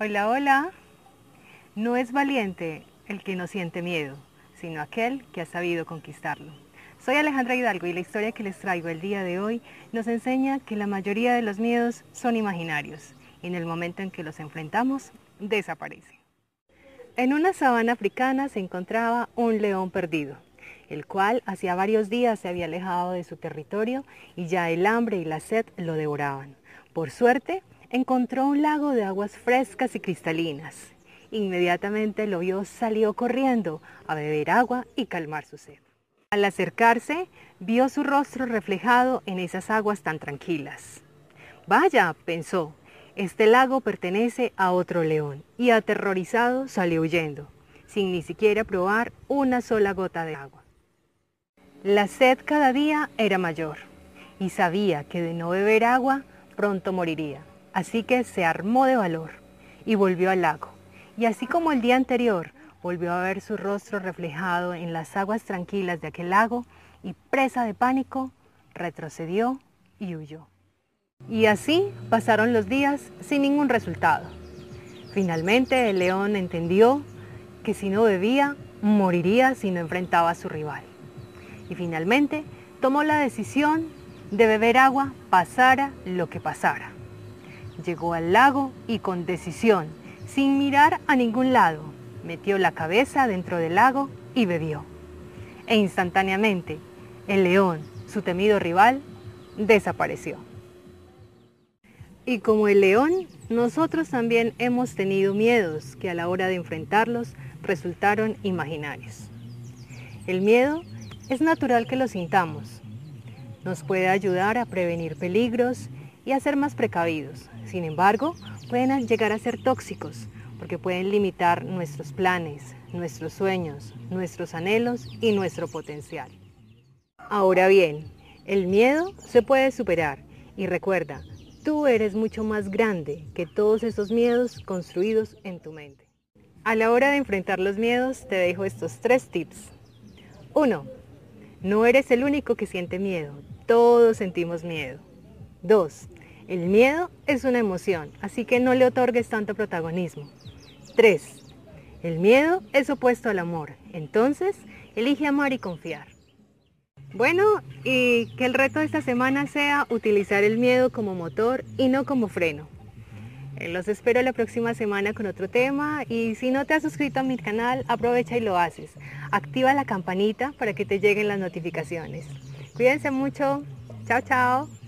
Hola, hola. No es valiente el que no siente miedo, sino aquel que ha sabido conquistarlo. Soy Alejandra Hidalgo y la historia que les traigo el día de hoy nos enseña que la mayoría de los miedos son imaginarios y en el momento en que los enfrentamos desaparecen. En una sabana africana se encontraba un león perdido, el cual hacía varios días se había alejado de su territorio y ya el hambre y la sed lo devoraban. Por suerte, encontró un lago de aguas frescas y cristalinas. Inmediatamente lo vio, salió corriendo a beber agua y calmar su sed. Al acercarse, vio su rostro reflejado en esas aguas tan tranquilas. Vaya, pensó, este lago pertenece a otro león, y aterrorizado salió huyendo, sin ni siquiera probar una sola gota de agua. La sed cada día era mayor, y sabía que de no beber agua pronto moriría. Así que se armó de valor y volvió al lago. Y así como el día anterior, volvió a ver su rostro reflejado en las aguas tranquilas de aquel lago y presa de pánico, retrocedió y huyó. Y así pasaron los días sin ningún resultado. Finalmente el león entendió que si no bebía, moriría si no enfrentaba a su rival. Y finalmente tomó la decisión de beber agua pasara lo que pasara. Llegó al lago y con decisión, sin mirar a ningún lado, metió la cabeza dentro del lago y bebió. E instantáneamente, el león, su temido rival, desapareció. Y como el león, nosotros también hemos tenido miedos que a la hora de enfrentarlos resultaron imaginarios. El miedo es natural que lo sintamos. Nos puede ayudar a prevenir peligros y a ser más precavidos. Sin embargo, pueden llegar a ser tóxicos porque pueden limitar nuestros planes, nuestros sueños, nuestros anhelos y nuestro potencial. Ahora bien, el miedo se puede superar y recuerda, tú eres mucho más grande que todos esos miedos construidos en tu mente. A la hora de enfrentar los miedos te dejo estos tres tips. 1. No eres el único que siente miedo, todos sentimos miedo. 2. El miedo es una emoción, así que no le otorgues tanto protagonismo. 3. El miedo es opuesto al amor, entonces elige amar y confiar. Bueno, y que el reto de esta semana sea utilizar el miedo como motor y no como freno. Eh, los espero la próxima semana con otro tema y si no te has suscrito a mi canal, aprovecha y lo haces. Activa la campanita para que te lleguen las notificaciones. Cuídense mucho. Chao, chao.